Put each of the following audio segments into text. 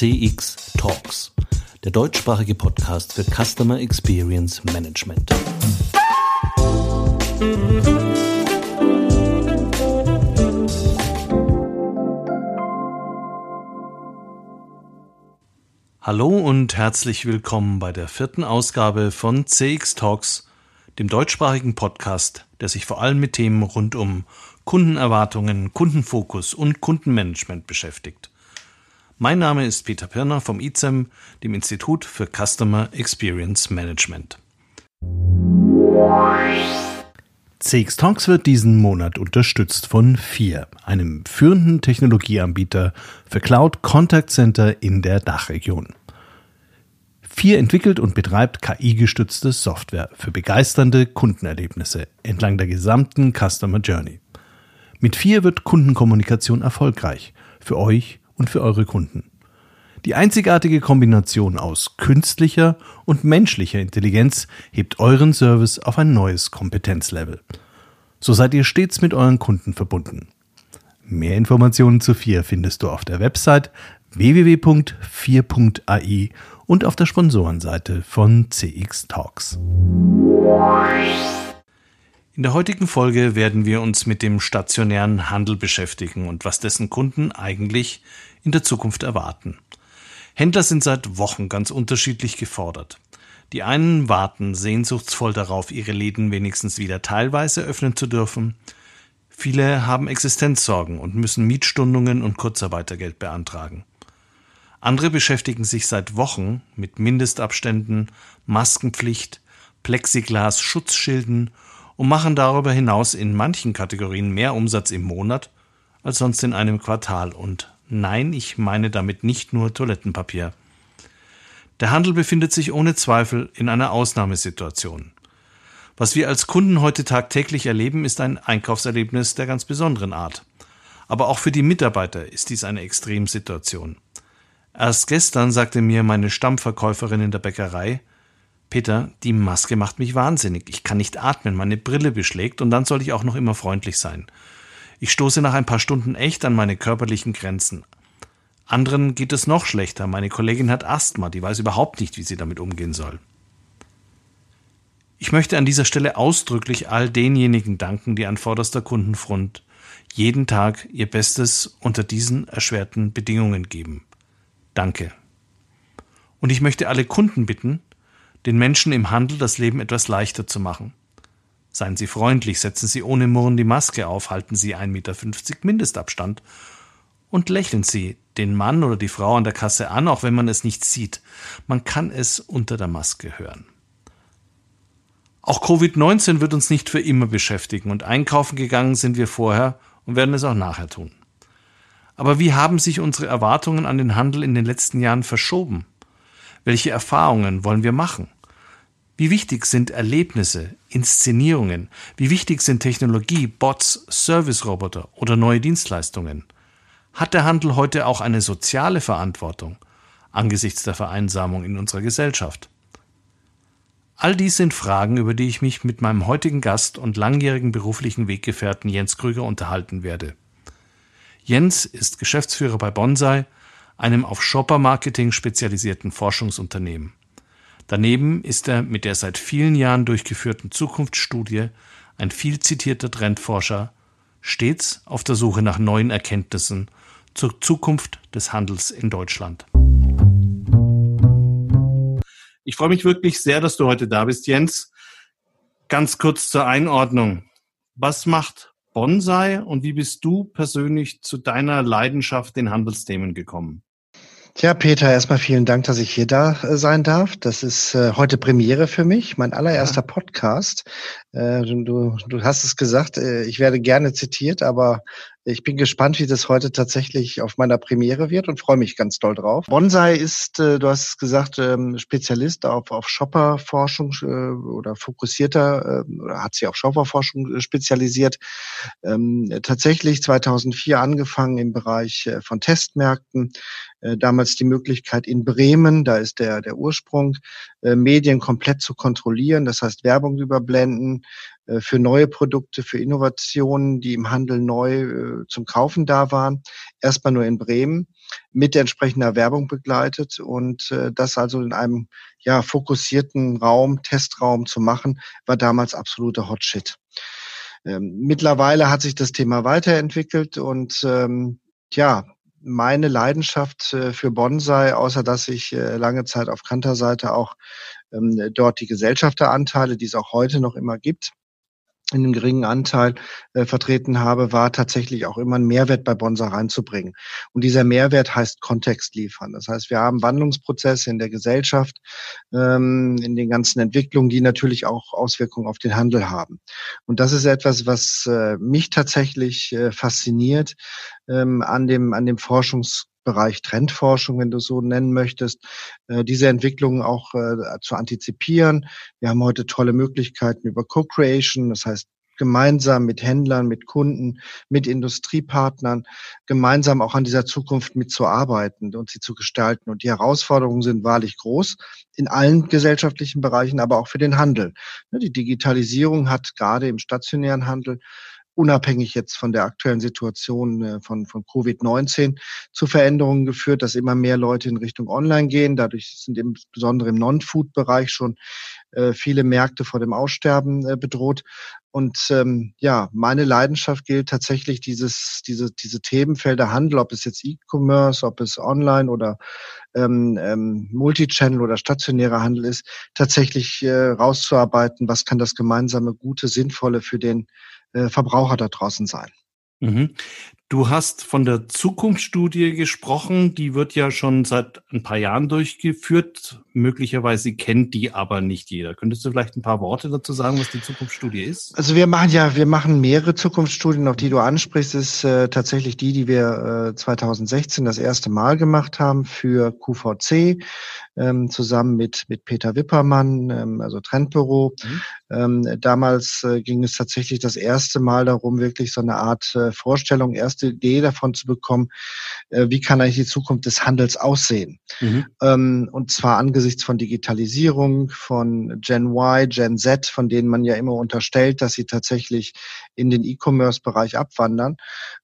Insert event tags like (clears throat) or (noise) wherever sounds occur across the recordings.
CX Talks, der deutschsprachige Podcast für Customer Experience Management. Hallo und herzlich willkommen bei der vierten Ausgabe von CX Talks, dem deutschsprachigen Podcast, der sich vor allem mit Themen rund um Kundenerwartungen, Kundenfokus und Kundenmanagement beschäftigt. Mein Name ist Peter Pirner vom ICEM, dem Institut für Customer Experience Management. CX Talks wird diesen Monat unterstützt von FIR, einem führenden Technologieanbieter für Cloud Contact Center in der Dachregion. FIR entwickelt und betreibt KI-gestützte Software für begeisternde Kundenerlebnisse entlang der gesamten Customer Journey. Mit FIR wird Kundenkommunikation erfolgreich für euch und für eure Kunden. Die einzigartige Kombination aus künstlicher und menschlicher Intelligenz hebt euren Service auf ein neues Kompetenzlevel. So seid ihr stets mit euren Kunden verbunden. Mehr Informationen zu FIR findest du auf der Website www.4.ai und auf der Sponsorenseite von CX Talks. In der heutigen Folge werden wir uns mit dem stationären Handel beschäftigen und was dessen Kunden eigentlich in der Zukunft erwarten. Händler sind seit Wochen ganz unterschiedlich gefordert. Die einen warten sehnsuchtsvoll darauf, ihre Läden wenigstens wieder teilweise öffnen zu dürfen. Viele haben Existenzsorgen und müssen Mietstundungen und Kurzarbeitergeld beantragen. Andere beschäftigen sich seit Wochen mit Mindestabständen, Maskenpflicht, Plexiglas, Schutzschilden und machen darüber hinaus in manchen Kategorien mehr Umsatz im Monat als sonst in einem Quartal und Nein, ich meine damit nicht nur Toilettenpapier. Der Handel befindet sich ohne Zweifel in einer Ausnahmesituation. Was wir als Kunden heute tagtäglich erleben, ist ein Einkaufserlebnis der ganz besonderen Art. Aber auch für die Mitarbeiter ist dies eine Extremsituation. Erst gestern sagte mir meine Stammverkäuferin in der Bäckerei, Peter, die Maske macht mich wahnsinnig. Ich kann nicht atmen, meine Brille beschlägt und dann soll ich auch noch immer freundlich sein. Ich stoße nach ein paar Stunden echt an meine körperlichen Grenzen. Anderen geht es noch schlechter. Meine Kollegin hat Asthma, die weiß überhaupt nicht, wie sie damit umgehen soll. Ich möchte an dieser Stelle ausdrücklich all denjenigen danken, die an vorderster Kundenfront jeden Tag ihr Bestes unter diesen erschwerten Bedingungen geben. Danke. Und ich möchte alle Kunden bitten, den Menschen im Handel das Leben etwas leichter zu machen. Seien Sie freundlich, setzen Sie ohne Murren die Maske auf, halten Sie 1,50 Meter Mindestabstand und lächeln Sie den Mann oder die Frau an der Kasse an, auch wenn man es nicht sieht. Man kann es unter der Maske hören. Auch Covid-19 wird uns nicht für immer beschäftigen und einkaufen gegangen sind wir vorher und werden es auch nachher tun. Aber wie haben sich unsere Erwartungen an den Handel in den letzten Jahren verschoben? Welche Erfahrungen wollen wir machen? Wie wichtig sind Erlebnisse, Inszenierungen? Wie wichtig sind Technologie, Bots, Service-Roboter oder neue Dienstleistungen? Hat der Handel heute auch eine soziale Verantwortung angesichts der Vereinsamung in unserer Gesellschaft? All dies sind Fragen, über die ich mich mit meinem heutigen Gast und langjährigen beruflichen Weggefährten Jens Krüger unterhalten werde. Jens ist Geschäftsführer bei Bonsai, einem auf Shopper-Marketing spezialisierten Forschungsunternehmen. Daneben ist er mit der seit vielen Jahren durchgeführten Zukunftsstudie ein viel zitierter Trendforscher, stets auf der Suche nach neuen Erkenntnissen zur Zukunft des Handels in Deutschland. Ich freue mich wirklich sehr, dass du heute da bist, Jens. Ganz kurz zur Einordnung. Was macht Bonsai und wie bist du persönlich zu deiner Leidenschaft den Handelsthemen gekommen? Tja, Peter, erstmal vielen Dank, dass ich hier da äh, sein darf. Das ist äh, heute Premiere für mich, mein allererster ja. Podcast. Äh, du, du hast es gesagt, äh, ich werde gerne zitiert, aber ich bin gespannt, wie das heute tatsächlich auf meiner Premiere wird und freue mich ganz doll drauf. Bonsai ist, äh, du hast es gesagt, ähm, Spezialist auf, auf Shopper-Forschung äh, oder fokussierter, äh, oder hat sich auf Shopper-Forschung spezialisiert. Ähm, tatsächlich 2004 angefangen im Bereich von Testmärkten. Damals die Möglichkeit in Bremen, da ist der, der Ursprung, äh, Medien komplett zu kontrollieren, das heißt Werbung überblenden, äh, für neue Produkte, für Innovationen, die im Handel neu äh, zum Kaufen da waren. Erstmal nur in Bremen mit entsprechender Werbung begleitet und äh, das also in einem ja fokussierten Raum, Testraum zu machen, war damals absoluter Hotshit. Ähm, mittlerweile hat sich das Thema weiterentwickelt und ähm, ja, meine Leidenschaft äh, für Bonsai, außer dass ich äh, lange Zeit auf Kanterseite auch ähm, dort die Gesellschafteranteile, die es auch heute noch immer gibt, in einem geringen Anteil äh, vertreten habe, war tatsächlich auch immer einen Mehrwert bei Bonsa reinzubringen. Und dieser Mehrwert heißt Kontext liefern. Das heißt, wir haben Wandlungsprozesse in der Gesellschaft, ähm, in den ganzen Entwicklungen, die natürlich auch Auswirkungen auf den Handel haben. Und das ist etwas, was äh, mich tatsächlich äh, fasziniert ähm, an dem an dem Forschungs Bereich Trendforschung, wenn du so nennen möchtest, äh, diese Entwicklungen auch äh, zu antizipieren. Wir haben heute tolle Möglichkeiten über Co-Creation, das heißt gemeinsam mit Händlern, mit Kunden, mit Industriepartnern, gemeinsam auch an dieser Zukunft mitzuarbeiten und sie zu gestalten. Und die Herausforderungen sind wahrlich groß in allen gesellschaftlichen Bereichen, aber auch für den Handel. Ne, die Digitalisierung hat gerade im stationären Handel unabhängig jetzt von der aktuellen Situation äh, von, von Covid-19 zu Veränderungen geführt, dass immer mehr Leute in Richtung Online gehen. Dadurch sind insbesondere im Non-Food-Bereich schon äh, viele Märkte vor dem Aussterben äh, bedroht. Und ähm, ja, meine Leidenschaft gilt tatsächlich dieses, diese, diese Themenfelder Handel, ob es jetzt E-Commerce, ob es Online oder ähm, ähm, Multichannel oder stationärer Handel ist, tatsächlich äh, rauszuarbeiten, was kann das gemeinsame, gute, sinnvolle für den äh, Verbraucher da draußen sein. Mhm. Du hast von der Zukunftsstudie gesprochen, die wird ja schon seit ein paar Jahren durchgeführt. Möglicherweise kennt die aber nicht jeder. Könntest du vielleicht ein paar Worte dazu sagen, was die Zukunftsstudie ist? Also wir machen ja, wir machen mehrere Zukunftsstudien, auf die du ansprichst, ist äh, tatsächlich die, die wir äh, 2016 das erste Mal gemacht haben für QVC, ähm, zusammen mit, mit Peter Wippermann, ähm, also Trendbüro. Mhm. Ähm, damals äh, ging es tatsächlich das erste Mal darum, wirklich so eine Art äh, Vorstellung, erst erste Idee davon zu bekommen, äh, wie kann eigentlich die Zukunft des Handels aussehen. Mhm. Ähm, und zwar angesichts von Digitalisierung, von Gen Y, Gen Z, von denen man ja immer unterstellt, dass sie tatsächlich in den E-Commerce-Bereich abwandern.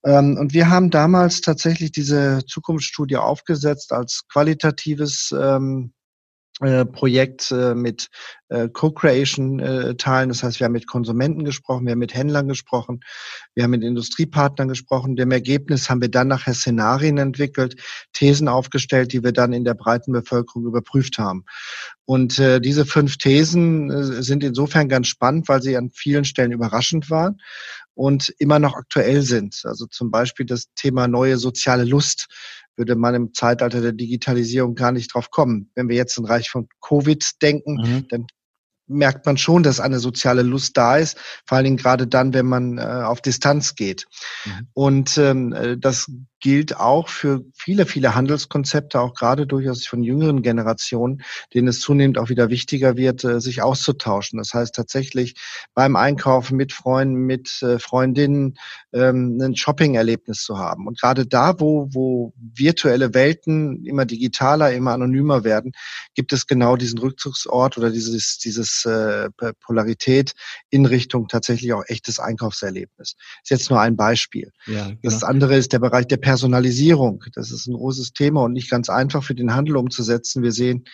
Ähm, und wir haben damals tatsächlich diese Zukunftsstudie aufgesetzt als qualitatives ähm, äh, Projekt äh, mit äh, Co-Creation-Teilen. Das heißt, wir haben mit Konsumenten gesprochen, wir haben mit Händlern gesprochen, wir haben mit Industriepartnern gesprochen. Dem Ergebnis haben wir dann nachher Szenarien entwickelt, Thesen aufgestellt, die wir dann in der breiten Bevölkerung überprüft haben. Und diese fünf Thesen sind insofern ganz spannend, weil sie an vielen Stellen überraschend waren und immer noch aktuell sind. Also zum Beispiel das Thema neue soziale Lust würde man im Zeitalter der Digitalisierung gar nicht drauf kommen. Wenn wir jetzt im Reich von Covid denken, mhm. dann merkt man schon, dass eine soziale Lust da ist, vor allen Dingen gerade dann, wenn man äh, auf Distanz geht. Mhm. Und ähm, äh, das gilt auch für viele, viele Handelskonzepte, auch gerade durchaus von jüngeren Generationen, denen es zunehmend auch wieder wichtiger wird, äh, sich auszutauschen. Das heißt tatsächlich beim Einkaufen mit Freunden, mit äh, Freundinnen ähm, ein Shopping-Erlebnis zu haben. Und gerade da, wo, wo virtuelle Welten immer digitaler, immer anonymer werden, gibt es genau diesen Rückzugsort oder dieses, dieses äh, Polarität in Richtung tatsächlich auch echtes Einkaufserlebnis. Das ist jetzt nur ein Beispiel. Ja, genau. Das andere ist der Bereich der Personalisierung. Das ist ein großes Thema und nicht ganz einfach für den Handel umzusetzen. Wir sehen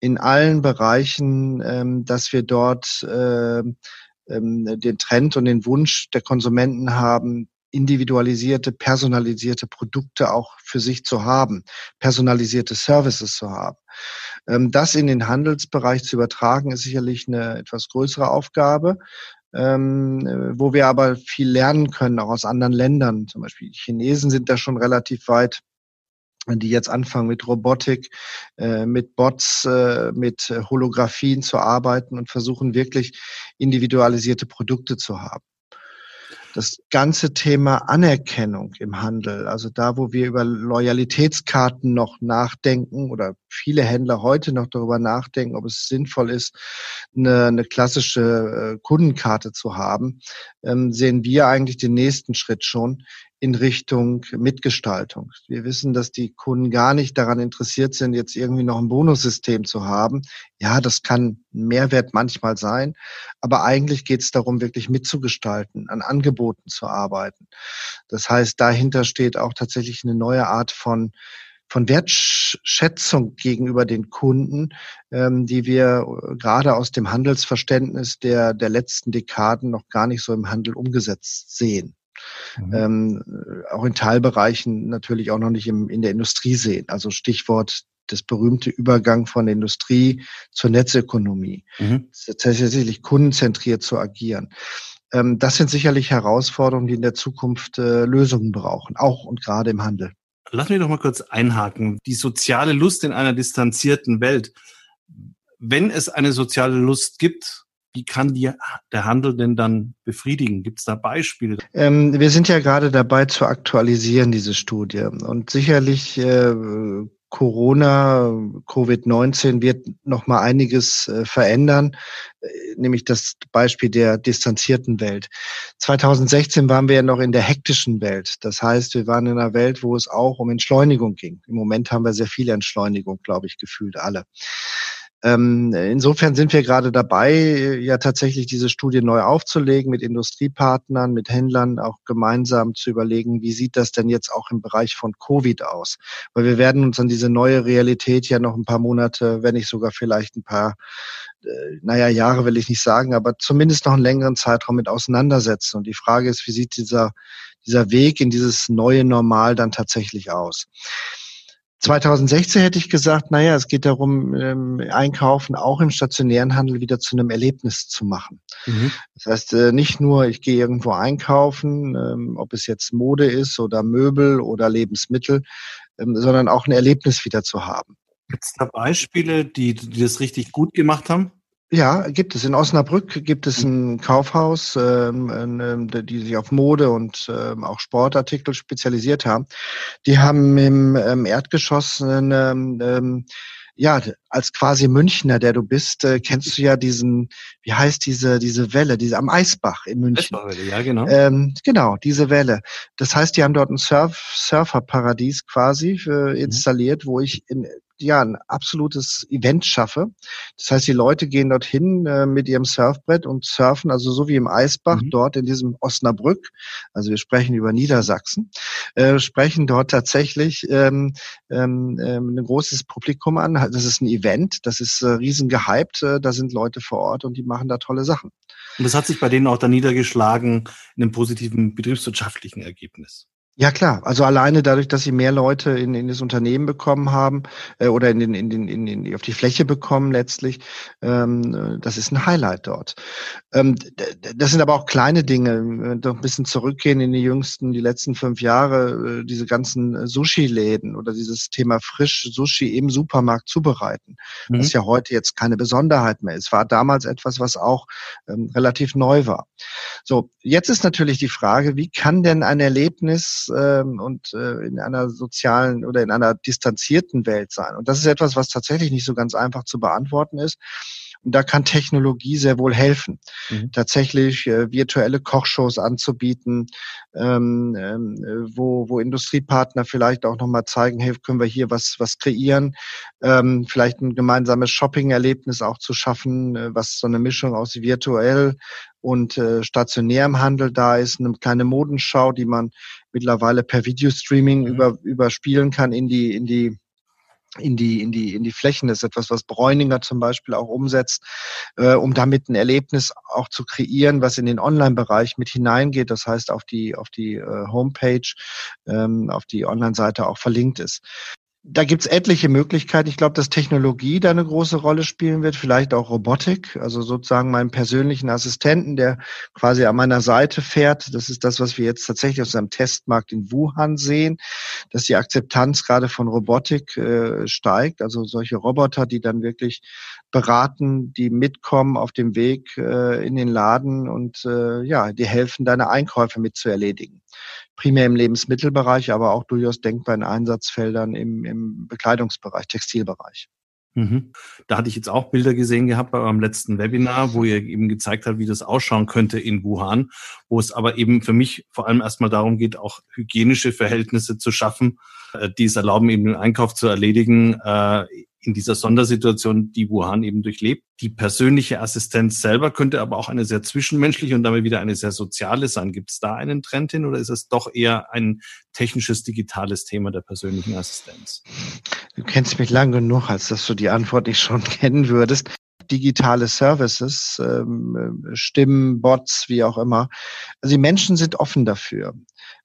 in allen Bereichen, ähm, dass wir dort äh, ähm, den Trend und den Wunsch der Konsumenten haben, individualisierte, personalisierte Produkte auch für sich zu haben, personalisierte Services zu haben. Ähm, das in den Handelsbereich zu übertragen, ist sicherlich eine etwas größere Aufgabe ähm, wo wir aber viel lernen können, auch aus anderen Ländern. Zum Beispiel die Chinesen sind da schon relativ weit die jetzt anfangen mit Robotik, äh, mit Bots, äh, mit Holographien zu arbeiten und versuchen wirklich individualisierte Produkte zu haben das ganze Thema Anerkennung im Handel, also da, wo wir über Loyalitätskarten noch nachdenken oder viele Händler heute noch darüber nachdenken, ob es sinnvoll ist, eine, eine klassische äh, Kundenkarte zu haben, ähm, sehen wir eigentlich den nächsten Schritt schon, in Richtung Mitgestaltung. Wir wissen, dass die Kunden gar nicht daran interessiert sind, jetzt irgendwie noch ein Bonussystem zu haben. Ja, das kann ein Mehrwert manchmal sein, aber eigentlich geht es darum, wirklich mitzugestalten, an Angeboten zu arbeiten. Das heißt, dahinter steht auch tatsächlich eine neue Art von von Wertschätzung gegenüber den Kunden, ähm, die wir äh, gerade aus dem Handelsverständnis der, der letzten Dekaden noch gar nicht so im Handel umgesetzt sehen. Mhm. Ähm, auch in Teilbereichen natürlich auch noch nicht im, in der Industrie sehen. Also Stichwort das berühmte Übergang von der Industrie zur Netzökonomie. Mhm. Tatsächlich kundenzentriert zu agieren. Ähm, das sind sicherlich Herausforderungen, die in der Zukunft äh, Lösungen brauchen, auch und gerade im Handel. Lass mich doch mal kurz einhaken. Die soziale Lust in einer distanzierten Welt. Wenn es eine soziale Lust gibt, wie kann die, der Handel denn dann befriedigen? Gibt es da Beispiele? Ähm, wir sind ja gerade dabei zu aktualisieren, diese Studie. Und sicherlich äh, Corona, Covid-19 wird noch mal einiges äh, verändern, äh, nämlich das Beispiel der distanzierten Welt. 2016 waren wir ja noch in der hektischen Welt. Das heißt, wir waren in einer Welt, wo es auch um Entschleunigung ging. Im Moment haben wir sehr viel Entschleunigung, glaube ich, gefühlt alle. Ähm, insofern sind wir gerade dabei, ja tatsächlich diese Studie neu aufzulegen, mit Industriepartnern, mit Händlern auch gemeinsam zu überlegen, wie sieht das denn jetzt auch im Bereich von Covid aus? Weil wir werden uns an diese neue Realität ja noch ein paar Monate, wenn nicht sogar vielleicht ein paar äh, naja, Jahre will ich nicht sagen, aber zumindest noch einen längeren Zeitraum mit auseinandersetzen. Und die Frage ist, wie sieht dieser, dieser Weg in dieses neue Normal dann tatsächlich aus? 2016 hätte ich gesagt, naja, es geht darum, ähm, Einkaufen auch im stationären Handel wieder zu einem Erlebnis zu machen. Mhm. Das heißt, äh, nicht nur, ich gehe irgendwo einkaufen, ähm, ob es jetzt Mode ist oder Möbel oder Lebensmittel, ähm, sondern auch ein Erlebnis wieder zu haben. Gibt es da Beispiele, die, die das richtig gut gemacht haben? Ja, gibt es. In Osnabrück gibt es ein Kaufhaus, ähm, ähm, die sich auf Mode und ähm, auch Sportartikel spezialisiert haben. Die haben im ähm, Erdgeschoss ähm, ähm, ja, als quasi Münchner, der du bist, äh, kennst du ja diesen, wie heißt diese, diese Welle, diese am Eisbach in München. Eisbachwelle, ja, genau. Ähm, genau, diese Welle. Das heißt, die haben dort ein Surf, Surferparadies quasi äh, installiert, mhm. wo ich in ja ein absolutes Event schaffe. Das heißt, die Leute gehen dorthin äh, mit ihrem Surfbrett und surfen, also so wie im Eisbach mhm. dort in diesem Osnabrück. Also wir sprechen über Niedersachsen, äh, sprechen dort tatsächlich ähm, ähm, ähm, ein großes Publikum an. Das ist ein Event, das ist äh, riesen gehypt. Äh, da sind Leute vor Ort und die machen da tolle Sachen. Und das hat sich bei denen auch dann niedergeschlagen in einem positiven betriebswirtschaftlichen Ergebnis. Ja klar, also alleine dadurch, dass sie mehr Leute in, in das Unternehmen bekommen haben äh, oder in den, in den, in den, auf die Fläche bekommen letztlich, ähm, äh, das ist ein Highlight dort. Ähm, das sind aber auch kleine Dinge. Doch ein bisschen zurückgehen in die jüngsten, die letzten fünf Jahre, äh, diese ganzen Sushi-Läden oder dieses Thema frisch Sushi im Supermarkt zubereiten, mhm. was ja heute jetzt keine Besonderheit mehr ist, war damals etwas, was auch ähm, relativ neu war. So, jetzt ist natürlich die Frage, wie kann denn ein Erlebnis ähm, und äh, in einer sozialen oder in einer distanzierten Welt sein. Und das ist etwas, was tatsächlich nicht so ganz einfach zu beantworten ist. Und da kann Technologie sehr wohl helfen, mhm. tatsächlich äh, virtuelle Kochshows anzubieten, ähm, ähm, wo, wo Industriepartner vielleicht auch nochmal zeigen, hey, können wir hier was, was kreieren, ähm, vielleicht ein gemeinsames Shopping-Erlebnis auch zu schaffen, äh, was so eine Mischung aus virtuell und äh, stationärem Handel da ist, eine kleine Modenschau, die man mittlerweile per Videostreaming mhm. über, überspielen kann in die, in die in die, in die, in die Flächen. Das ist etwas, was Bräuninger zum Beispiel auch umsetzt, äh, um damit ein Erlebnis auch zu kreieren, was in den Online-Bereich mit hineingeht. Das heißt, auf die, auf die äh, Homepage, ähm, auf die Online-Seite auch verlinkt ist da gibt's etliche Möglichkeiten. Ich glaube, dass Technologie da eine große Rolle spielen wird, vielleicht auch Robotik, also sozusagen meinen persönlichen Assistenten, der quasi an meiner Seite fährt. Das ist das, was wir jetzt tatsächlich aus einem Testmarkt in Wuhan sehen, dass die Akzeptanz gerade von Robotik äh, steigt. Also solche Roboter, die dann wirklich beraten, die mitkommen auf dem Weg äh, in den Laden und äh, ja, die helfen, deine Einkäufe mit zu erledigen primär im Lebensmittelbereich, aber auch durchaus denkbar in Einsatzfeldern im, im Bekleidungsbereich, Textilbereich. Mhm. Da hatte ich jetzt auch Bilder gesehen gehabt bei eurem letzten Webinar, wo ihr eben gezeigt habt, wie das ausschauen könnte in Wuhan, wo es aber eben für mich vor allem erstmal darum geht, auch hygienische Verhältnisse zu schaffen, äh, die es erlauben, eben den Einkauf zu erledigen äh, in dieser Sondersituation, die Wuhan eben durchlebt. Die persönliche Assistenz selber könnte aber auch eine sehr zwischenmenschliche und damit wieder eine sehr soziale sein. Gibt es da einen Trend hin oder ist es doch eher ein technisches, digitales Thema der persönlichen Assistenz? Du kennst mich lang genug, als dass du die Antwort nicht schon (laughs) kennen würdest digitale Services, ähm, Stimmen, Bots, wie auch immer. Also die Menschen sind offen dafür.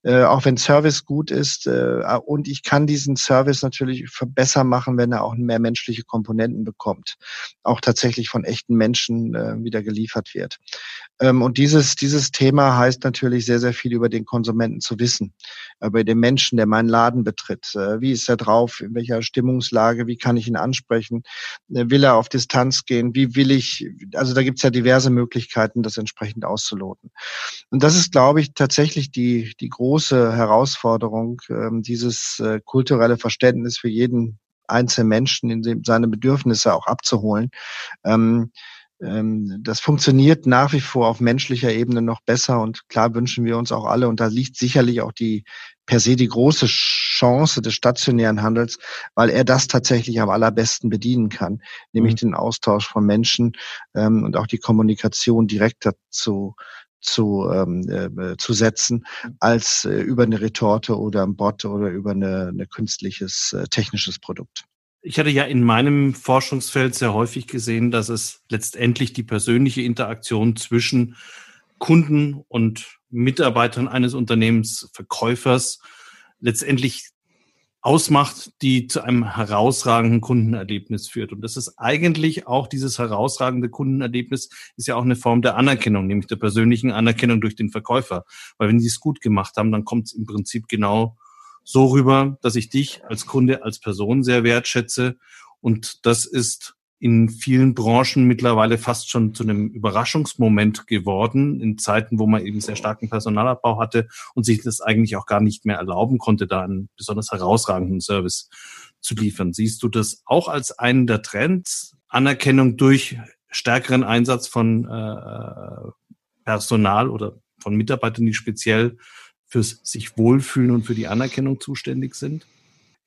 Äh, auch wenn Service gut ist. Äh, und ich kann diesen Service natürlich besser machen, wenn er auch mehr menschliche Komponenten bekommt. Auch tatsächlich von echten Menschen äh, wieder geliefert wird. Ähm, und dieses, dieses Thema heißt natürlich sehr, sehr viel über den Konsumenten zu wissen. Über den Menschen, der meinen Laden betritt. Äh, wie ist er drauf? In welcher Stimmungslage? Wie kann ich ihn ansprechen? Äh, will er auf Distanz gehen? Wie will ich? Also da gibt's ja diverse Möglichkeiten, das entsprechend auszuloten. Und das ist, glaube ich, tatsächlich die, die große Herausforderung, ähm, dieses äh, kulturelle Verständnis für jeden einzelnen Menschen in dem, seine Bedürfnisse auch abzuholen. Ähm, das funktioniert nach wie vor auf menschlicher Ebene noch besser und klar wünschen wir uns auch alle und da liegt sicherlich auch die per se die große Chance des stationären Handels, weil er das tatsächlich am allerbesten bedienen kann, nämlich mhm. den Austausch von Menschen ähm, und auch die Kommunikation direkt dazu zu, ähm, äh, zu setzen, als äh, über eine Retorte oder ein Bot oder über eine, eine künstliches äh, technisches Produkt. Ich hatte ja in meinem Forschungsfeld sehr häufig gesehen, dass es letztendlich die persönliche Interaktion zwischen Kunden und Mitarbeitern eines Unternehmens, Verkäufers, letztendlich ausmacht, die zu einem herausragenden Kundenerlebnis führt. Und das ist eigentlich auch dieses herausragende Kundenerlebnis, ist ja auch eine Form der Anerkennung, nämlich der persönlichen Anerkennung durch den Verkäufer. Weil wenn die es gut gemacht haben, dann kommt es im Prinzip genau so rüber, dass ich dich als Kunde, als Person sehr wertschätze. Und das ist in vielen Branchen mittlerweile fast schon zu einem Überraschungsmoment geworden, in Zeiten, wo man eben sehr starken Personalabbau hatte und sich das eigentlich auch gar nicht mehr erlauben konnte, da einen besonders herausragenden Service zu liefern. Siehst du das auch als einen der Trends, Anerkennung durch stärkeren Einsatz von äh, Personal oder von Mitarbeitern, die speziell fürs sich wohlfühlen und für die Anerkennung zuständig sind?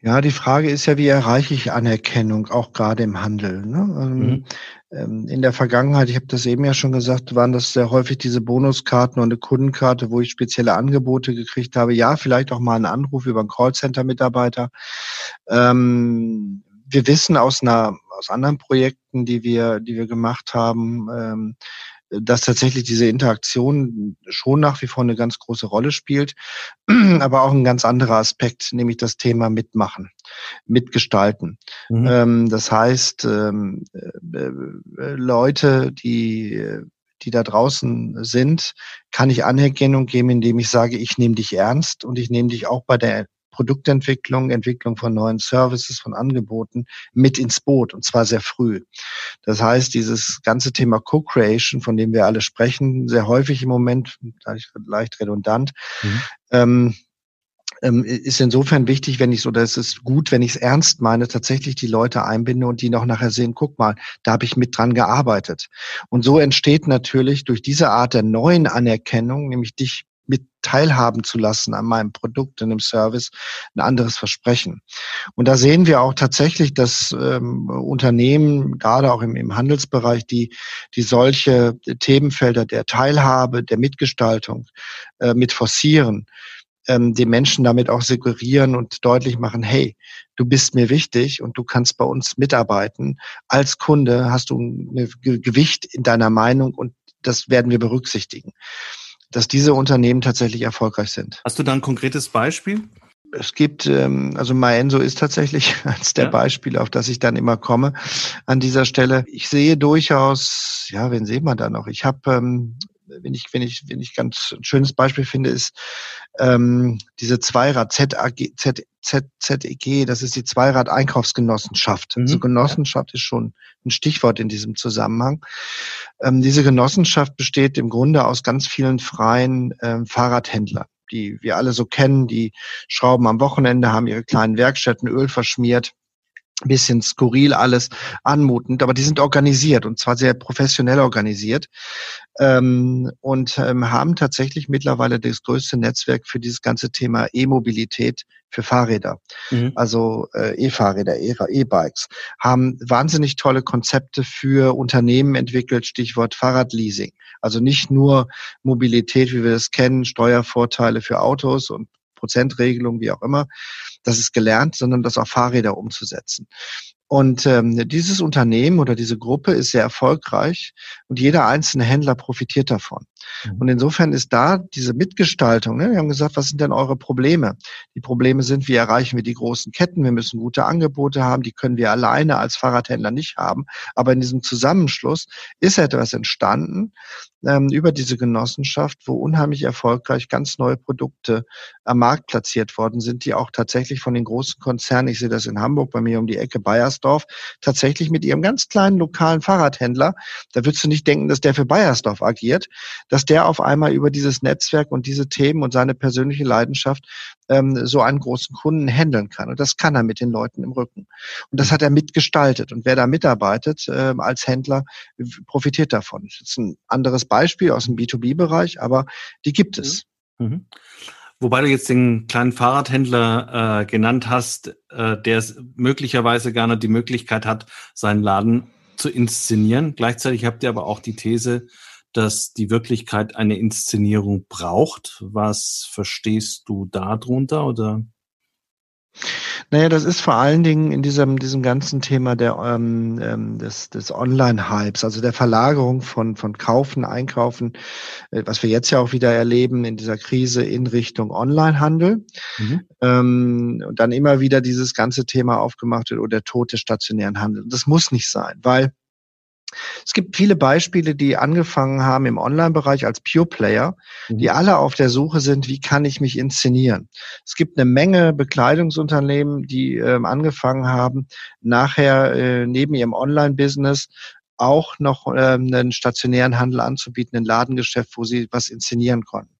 Ja, die Frage ist ja, wie erreiche ich Anerkennung, auch gerade im Handel. Ne? Ähm, mhm. Ähm, in der Vergangenheit, ich habe das eben ja schon gesagt, waren das sehr häufig diese Bonuskarten und eine Kundenkarte, wo ich spezielle Angebote gekriegt habe. Ja, vielleicht auch mal einen Anruf über einen Callcenter-Mitarbeiter. Ähm, wir wissen aus einer aus anderen Projekten, die wir die wir gemacht haben, dass tatsächlich diese Interaktion schon nach wie vor eine ganz große Rolle spielt, (clears throat) aber auch ein ganz anderer Aspekt, nämlich das Thema Mitmachen, Mitgestalten. Mhm. Ähm, das heißt, ähm, äh, äh, Leute, die die da draußen sind, kann ich Anerkennung geben, indem ich sage, ich nehme dich ernst und ich nehme dich auch bei der Produktentwicklung, Entwicklung von neuen Services, von Angeboten mit ins Boot und zwar sehr früh. Das heißt, dieses ganze Thema Co-Creation, von dem wir alle sprechen, sehr häufig im Moment, leicht redundant, mhm. ähm, ähm, ist insofern wichtig, wenn ich so, das ist gut, wenn ich es ernst meine, tatsächlich die Leute einbinde und die noch nachher sehen, guck mal, da habe ich mit dran gearbeitet. Und so entsteht natürlich durch diese Art der neuen Anerkennung, nämlich dich mit teilhaben zu lassen an meinem Produkt, in dem Service, ein anderes Versprechen. Und da sehen wir auch tatsächlich, dass ähm, Unternehmen, gerade auch im, im Handelsbereich, die, die solche Themenfelder der Teilhabe, der Mitgestaltung äh, mit forcieren, ähm, den Menschen damit auch suggerieren und deutlich machen, hey, du bist mir wichtig und du kannst bei uns mitarbeiten. Als Kunde hast du ein Gewicht in deiner Meinung und das werden wir berücksichtigen dass diese Unternehmen tatsächlich erfolgreich sind. Hast du da ein konkretes Beispiel? Es gibt, ähm, also Maenso ist tatsächlich (laughs) eines der ja. Beispiele, auf das ich dann immer komme an dieser Stelle. Ich sehe durchaus, ja, wen sehen wir da noch? Ich habe ähm, wenn ich, wenn ich, wenn ich ganz ein schönes Beispiel finde, ist ähm, diese Zweirad ZAG, Z, Z, ZEG, das ist die Zweirad-Einkaufsgenossenschaft. Mhm. Also Genossenschaft ist schon ein Stichwort in diesem Zusammenhang. Ähm, diese Genossenschaft besteht im Grunde aus ganz vielen freien ähm, Fahrradhändlern die wir alle so kennen, die schrauben am Wochenende, haben ihre kleinen Werkstätten Öl verschmiert bisschen skurril alles anmutend, aber die sind organisiert und zwar sehr professionell organisiert ähm, und ähm, haben tatsächlich mittlerweile das größte Netzwerk für dieses ganze Thema E-Mobilität für Fahrräder, mhm. also äh, E-Fahrräder, E-Bikes, haben wahnsinnig tolle Konzepte für Unternehmen entwickelt, Stichwort Fahrradleasing. Also nicht nur Mobilität, wie wir das kennen, Steuervorteile für Autos und Prozentregelung, wie auch immer, das ist gelernt, sondern das auf Fahrräder umzusetzen. Und ähm, dieses Unternehmen oder diese Gruppe ist sehr erfolgreich und jeder einzelne Händler profitiert davon. Und insofern ist da diese Mitgestaltung, ne, wir haben gesagt, was sind denn eure Probleme? Die Probleme sind, wie erreichen wir die großen Ketten? Wir müssen gute Angebote haben, die können wir alleine als Fahrradhändler nicht haben. Aber in diesem Zusammenschluss ist etwas entstanden ähm, über diese Genossenschaft, wo unheimlich erfolgreich ganz neue Produkte am Markt platziert worden sind, die auch tatsächlich von den großen Konzernen, ich sehe das in Hamburg bei mir um die Ecke Bayersdorf, tatsächlich mit ihrem ganz kleinen lokalen Fahrradhändler, da würdest du nicht denken, dass der für Bayersdorf agiert, dass der auf einmal über dieses Netzwerk und diese Themen und seine persönliche Leidenschaft ähm, so einen großen Kunden handeln kann. Und das kann er mit den Leuten im Rücken. Und das hat er mitgestaltet. Und wer da mitarbeitet äh, als Händler, profitiert davon. Das ist ein anderes Beispiel aus dem B2B-Bereich, aber die gibt es. Mhm. mhm. Wobei du jetzt den kleinen Fahrradhändler äh, genannt hast, äh, der möglicherweise gar nicht die Möglichkeit hat, seinen Laden zu inszenieren. Gleichzeitig habt ihr aber auch die These, dass die Wirklichkeit eine Inszenierung braucht. Was verstehst du darunter oder? Naja, das ist vor allen Dingen in diesem, diesem ganzen Thema der, ähm, ähm, des, des Online-Hypes, also der Verlagerung von, von Kaufen, Einkaufen, äh, was wir jetzt ja auch wieder erleben in dieser Krise in Richtung Online-Handel. Mhm. Ähm, und dann immer wieder dieses ganze Thema aufgemacht wird oder der Tod des stationären Handels. Das muss nicht sein, weil es gibt viele Beispiele, die angefangen haben im Online-Bereich als Pure Player, die mhm. alle auf der Suche sind, wie kann ich mich inszenieren. Es gibt eine Menge Bekleidungsunternehmen, die äh, angefangen haben, nachher äh, neben ihrem Online-Business auch noch äh, einen stationären Handel anzubieten, ein Ladengeschäft, wo sie was inszenieren konnten.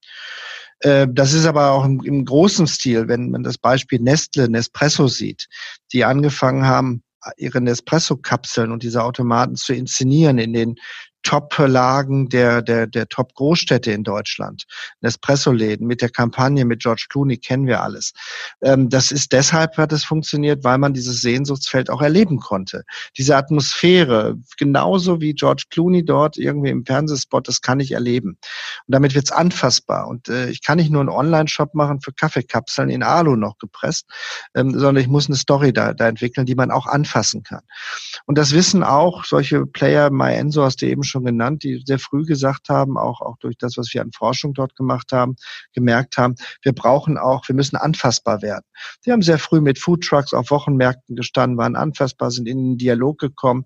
Äh, das ist aber auch im, im großen Stil, wenn man das Beispiel Nestle, Nespresso sieht, die angefangen haben, ihre Nespresso-Kapseln und diese Automaten zu inszenieren in den Top-Lagen der, der, der Top-Großstädte in Deutschland. Nespresso-Läden mit der Kampagne mit George Clooney kennen wir alles. Ähm, das ist deshalb hat es funktioniert, weil man dieses Sehnsuchtsfeld auch erleben konnte. Diese Atmosphäre, genauso wie George Clooney dort irgendwie im Fernsehspot, das kann ich erleben. Und damit wird's anfassbar. Und äh, ich kann nicht nur einen Online-Shop machen für Kaffeekapseln in Alu noch gepresst, ähm, sondern ich muss eine Story da, da entwickeln, die man auch anfassen kann. Und das wissen auch solche Player, MyEnso hast du eben schon genannt, die sehr früh gesagt haben, auch, auch durch das, was wir an Forschung dort gemacht haben, gemerkt haben, wir brauchen auch, wir müssen anfassbar werden. Die haben sehr früh mit Food Trucks auf Wochenmärkten gestanden, waren anfassbar, sind in den Dialog gekommen,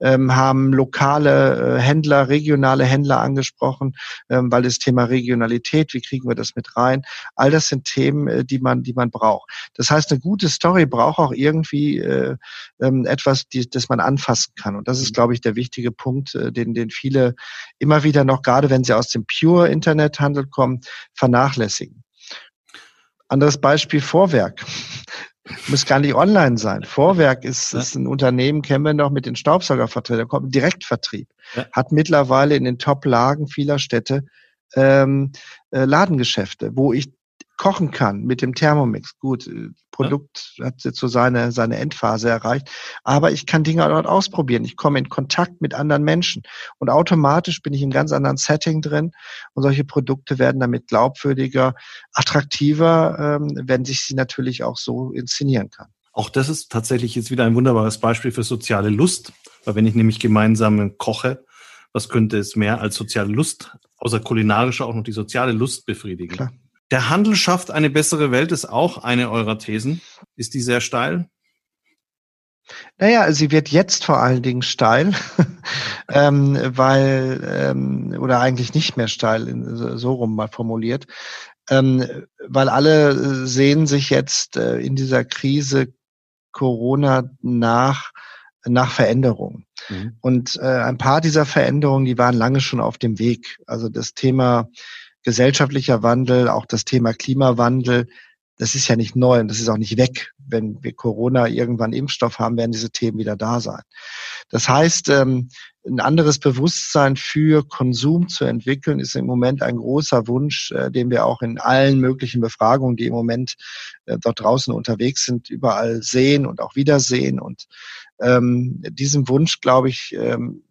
ähm, haben lokale äh, Händler, regionale Händler angesprochen, ähm, weil das Thema Regionalität, wie kriegen wir das mit rein? All das sind Themen, äh, die man, die man braucht. Das heißt, eine gute Story braucht auch irgendwie äh, ähm, etwas, die, das man anfassen kann. Und das ist, mhm. glaube ich, der wichtige Punkt, äh, den, den viele immer wieder noch, gerade wenn sie aus dem Pure-Internethandel kommen, vernachlässigen. Anderes Beispiel Vorwerk. (laughs) Muss gar nicht online sein. Vorwerk ist, ja. ist ein Unternehmen, kennen wir noch mit den Staubsaugervertretern, kommt Direktvertrieb. Ja. Hat mittlerweile in den Top-Lagen vieler Städte ähm, äh, Ladengeschäfte, wo ich kochen kann mit dem Thermomix. Gut, äh, Produkt ja. hat jetzt so seine, seine Endphase erreicht. Aber ich kann Dinge dort ausprobieren. Ich komme in Kontakt mit anderen Menschen. Und automatisch bin ich im ganz anderen Setting drin. Und solche Produkte werden damit glaubwürdiger, attraktiver, ähm, wenn sich sie natürlich auch so inszenieren kann. Auch das ist tatsächlich jetzt wieder ein wunderbares Beispiel für soziale Lust. Weil wenn ich nämlich gemeinsam koche, was könnte es mehr als soziale Lust, außer kulinarische auch noch die soziale Lust befriedigen? Klar. Der Handel schafft eine bessere Welt ist auch eine eurer Thesen. Ist die sehr steil? Naja, sie wird jetzt vor allen Dingen steil, (laughs) ähm, weil, ähm, oder eigentlich nicht mehr steil, so rum mal formuliert, ähm, weil alle sehen sich jetzt äh, in dieser Krise Corona nach, nach Veränderungen. Mhm. Und äh, ein paar dieser Veränderungen, die waren lange schon auf dem Weg. Also das Thema gesellschaftlicher Wandel, auch das Thema Klimawandel das ist ja nicht neu und das ist auch nicht weg. Wenn wir Corona irgendwann Impfstoff haben, werden diese Themen wieder da sein. Das heißt, ähm, ein anderes Bewusstsein für Konsum zu entwickeln, ist im Moment ein großer Wunsch, äh, den wir auch in allen möglichen Befragungen, die im Moment äh, dort draußen unterwegs sind, überall sehen und auch wiedersehen. Und ähm, diesem Wunsch, glaube ich, ähm,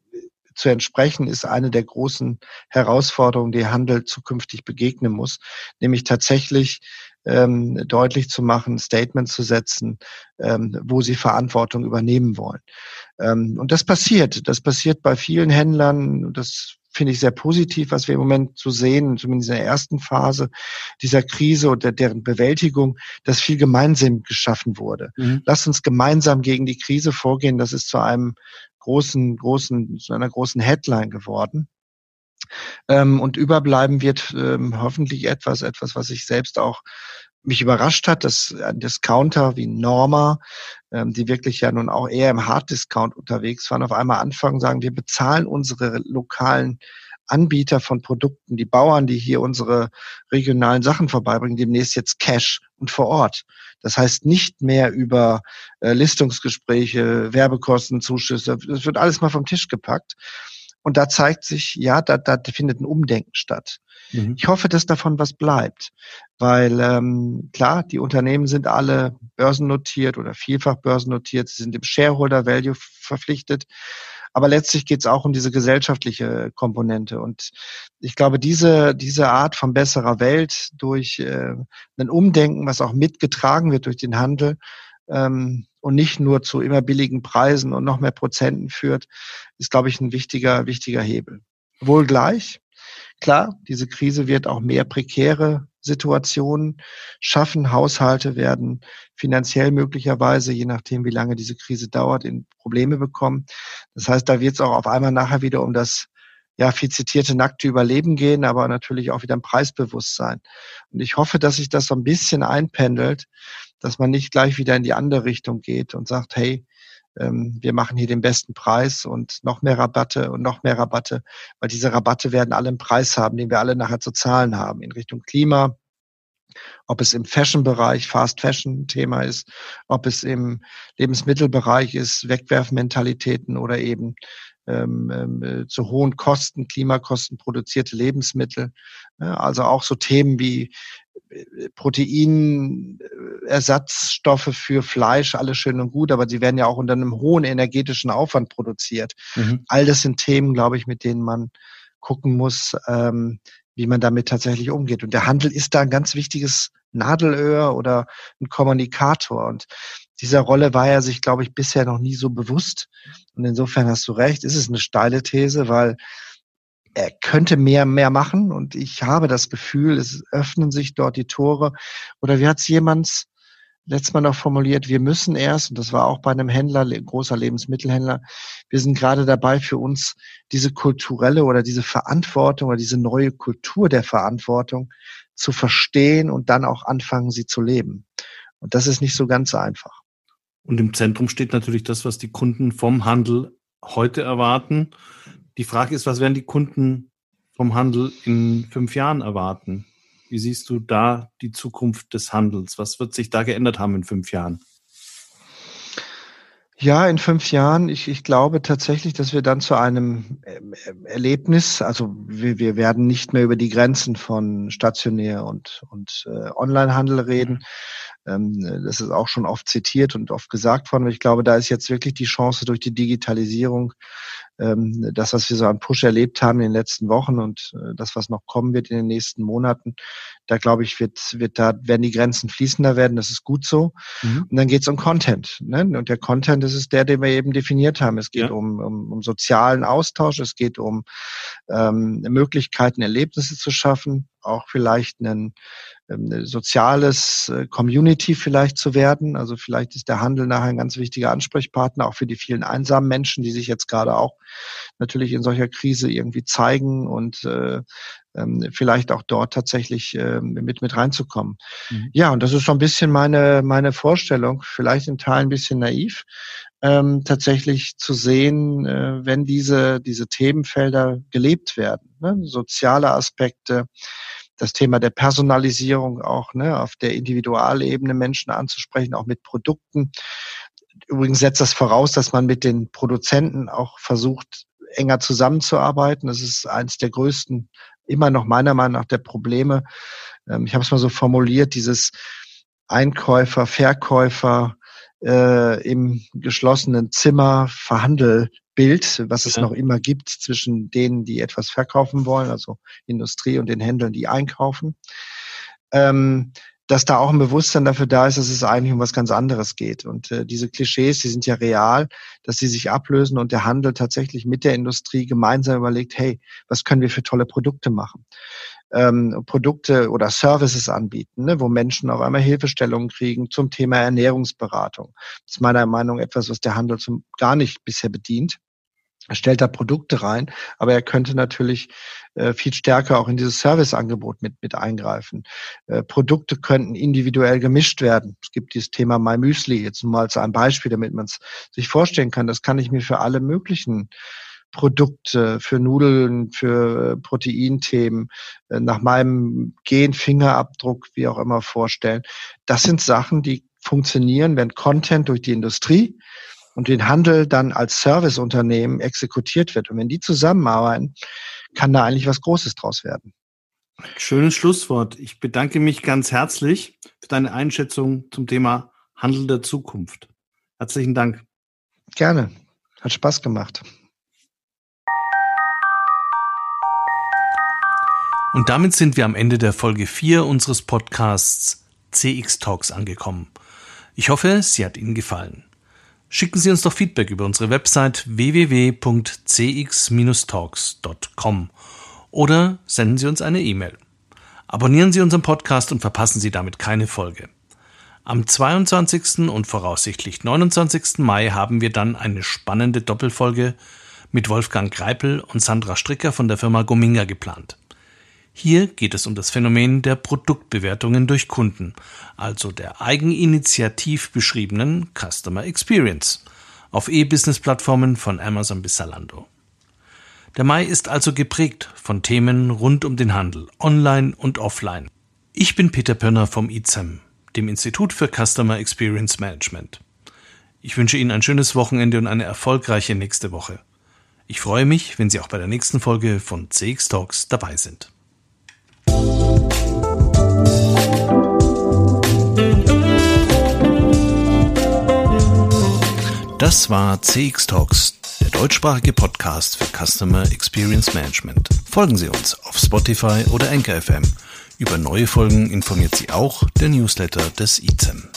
zu entsprechen, ist eine der großen Herausforderungen, die Handel zukünftig begegnen muss, nämlich tatsächlich ähm, deutlich zu machen, Statement zu setzen, ähm, wo sie Verantwortung übernehmen wollen. Ähm, und das passiert. Das passiert bei vielen Händlern. Das finde ich sehr positiv, was wir im Moment zu sehen, zumindest in der ersten Phase dieser Krise und der, deren Bewältigung, dass viel gemeinsam geschaffen wurde. Mhm. Lass uns gemeinsam gegen die Krise vorgehen. Das ist zu einem großen, großen, zu einer großen Headline geworden. Ähm, und überbleiben wird ähm, hoffentlich etwas, etwas, was ich selbst auch mich überrascht hat, dass ein Discounter wie Norma, ähm, die wirklich ja nun auch eher im Hard-Discount unterwegs waren, auf einmal anfangen sagen, wir bezahlen unsere lokalen Anbieter von Produkten, die Bauern, die hier unsere regionalen Sachen vorbeibringen, demnächst jetzt Cash und vor Ort. Das heißt nicht mehr über äh, Listungsgespräche, Werbekosten, Zuschüsse. Das wird alles mal vom Tisch gepackt. Und da zeigt sich, ja, da, da findet ein Umdenken statt. Mhm. Ich hoffe, dass davon was bleibt, weil ähm, klar, die Unternehmen sind alle börsennotiert oder vielfach börsennotiert, sie sind dem Shareholder Value verpflichtet. Aber letztlich geht es auch um diese gesellschaftliche Komponente. Und ich glaube, diese, diese Art von besserer Welt durch äh, ein Umdenken, was auch mitgetragen wird durch den Handel, ähm, und nicht nur zu immer billigen Preisen und noch mehr Prozenten führt, ist, glaube ich, ein wichtiger, wichtiger Hebel. Wohl gleich, klar, diese Krise wird auch mehr prekäre Situationen schaffen. Haushalte werden finanziell möglicherweise, je nachdem, wie lange diese Krise dauert, in Probleme bekommen. Das heißt, da wird es auch auf einmal nachher wieder um das ja, viel zitierte nackte Überleben gehen, aber natürlich auch wieder ein Preisbewusstsein. Und ich hoffe, dass sich das so ein bisschen einpendelt, dass man nicht gleich wieder in die andere Richtung geht und sagt, hey, ähm, wir machen hier den besten Preis und noch mehr Rabatte und noch mehr Rabatte, weil diese Rabatte werden alle einen Preis haben, den wir alle nachher zu zahlen haben in Richtung Klima, ob es im Fashion-Bereich, Fast-Fashion-Thema ist, ob es im Lebensmittelbereich ist, Wegwerfmentalitäten oder eben ähm, ähm, äh, zu hohen Kosten, Klimakosten produzierte Lebensmittel. Ja, also auch so Themen wie äh, Proteinersatzstoffe für Fleisch, alles schön und gut, aber sie werden ja auch unter einem hohen energetischen Aufwand produziert. Mhm. All das sind Themen, glaube ich, mit denen man gucken muss, ähm, wie man damit tatsächlich umgeht. Und der Handel ist da ein ganz wichtiges Nadelöhr oder ein Kommunikator. Und dieser Rolle war er sich, glaube ich, bisher noch nie so bewusst. Und insofern hast du recht, ist es eine steile These, weil er könnte mehr, mehr machen. Und ich habe das Gefühl, es öffnen sich dort die Tore. Oder wie hat es jemand letztes Mal noch formuliert, wir müssen erst, und das war auch bei einem Händler, großer Lebensmittelhändler, wir sind gerade dabei für uns diese kulturelle oder diese Verantwortung oder diese neue Kultur der Verantwortung zu verstehen und dann auch anfangen, sie zu leben. Und das ist nicht so ganz einfach. Und im Zentrum steht natürlich das, was die Kunden vom Handel heute erwarten. Die Frage ist, was werden die Kunden vom Handel in fünf Jahren erwarten? Wie siehst du da die Zukunft des Handels? Was wird sich da geändert haben in fünf Jahren? Ja, in fünf Jahren. Ich, ich glaube tatsächlich, dass wir dann zu einem ähm, Erlebnis, also wir, wir werden nicht mehr über die Grenzen von stationär und, und äh, Onlinehandel reden. Ähm, das ist auch schon oft zitiert und oft gesagt worden. Ich glaube, da ist jetzt wirklich die Chance durch die Digitalisierung ähm, das, was wir so an Push erlebt haben in den letzten Wochen und äh, das, was noch kommen wird in den nächsten Monaten, da glaube ich, wird, wird da werden die Grenzen fließender werden. Das ist gut so. Mhm. Und dann geht es um Content. Ne? Und der Content, das ist der, den wir eben definiert haben. Es geht ja. um, um, um sozialen Austausch, es geht um ähm, Möglichkeiten, Erlebnisse zu schaffen, auch vielleicht einen ähm, soziales äh, Community vielleicht zu werden. Also vielleicht ist der Handel nachher ein ganz wichtiger Ansprechpartner, auch für die vielen einsamen Menschen, die sich jetzt gerade auch natürlich in solcher Krise irgendwie zeigen und äh, ähm, vielleicht auch dort tatsächlich äh, mit mit reinzukommen. Mhm. Ja, und das ist so ein bisschen meine meine Vorstellung, vielleicht in Teilen ein bisschen naiv, ähm, tatsächlich zu sehen, äh, wenn diese diese Themenfelder gelebt werden, ne? soziale Aspekte, das Thema der Personalisierung auch ne, auf der Individualebene Menschen anzusprechen, auch mit Produkten. Übrigens setzt das voraus, dass man mit den Produzenten auch versucht, enger zusammenzuarbeiten. Das ist eines der größten, immer noch meiner Meinung nach der Probleme. Ähm, ich habe es mal so formuliert, dieses Einkäufer, Verkäufer äh, im geschlossenen Zimmer Verhandelbild, was es ja. noch immer gibt zwischen denen, die etwas verkaufen wollen, also Industrie und den Händlern, die einkaufen. Ähm, dass da auch ein Bewusstsein dafür da ist, dass es eigentlich um was ganz anderes geht. Und äh, diese Klischees, die sind ja real, dass sie sich ablösen und der Handel tatsächlich mit der Industrie gemeinsam überlegt, hey, was können wir für tolle Produkte machen? Ähm, Produkte oder Services anbieten, ne, wo Menschen auf einmal Hilfestellungen kriegen zum Thema Ernährungsberatung. Das ist meiner Meinung nach etwas, was der Handel zum, gar nicht bisher bedient. Er stellt da Produkte rein, aber er könnte natürlich äh, viel stärker auch in dieses Serviceangebot mit, mit eingreifen. Äh, Produkte könnten individuell gemischt werden. Es gibt dieses Thema My Müsli jetzt mal als ein Beispiel, damit man es sich vorstellen kann. Das kann ich mir für alle möglichen Produkte, für Nudeln, für Proteinthemen, äh, nach meinem Gen, Fingerabdruck, wie auch immer vorstellen. Das sind Sachen, die funktionieren, wenn Content durch die Industrie und den Handel dann als Serviceunternehmen exekutiert wird. Und wenn die zusammenarbeiten, kann da eigentlich was Großes draus werden. Schönes Schlusswort. Ich bedanke mich ganz herzlich für deine Einschätzung zum Thema Handel der Zukunft. Herzlichen Dank. Gerne. Hat Spaß gemacht. Und damit sind wir am Ende der Folge 4 unseres Podcasts CX Talks angekommen. Ich hoffe, sie hat Ihnen gefallen. Schicken Sie uns doch Feedback über unsere Website www.cx-talks.com oder senden Sie uns eine E-Mail. Abonnieren Sie unseren Podcast und verpassen Sie damit keine Folge. Am 22. und voraussichtlich 29. Mai haben wir dann eine spannende Doppelfolge mit Wolfgang Greipel und Sandra Stricker von der Firma Gominga geplant. Hier geht es um das Phänomen der Produktbewertungen durch Kunden, also der eigeninitiativ beschriebenen Customer Experience auf E-Business-Plattformen von Amazon bis Zalando. Der Mai ist also geprägt von Themen rund um den Handel, online und offline. Ich bin Peter Pörner vom ICEM, dem Institut für Customer Experience Management. Ich wünsche Ihnen ein schönes Wochenende und eine erfolgreiche nächste Woche. Ich freue mich, wenn Sie auch bei der nächsten Folge von CX Talks dabei sind. Das war CX Talks, der deutschsprachige Podcast für Customer Experience Management. Folgen Sie uns auf Spotify oder Anchor FM. Über neue Folgen informiert Sie auch der Newsletter des ICEM.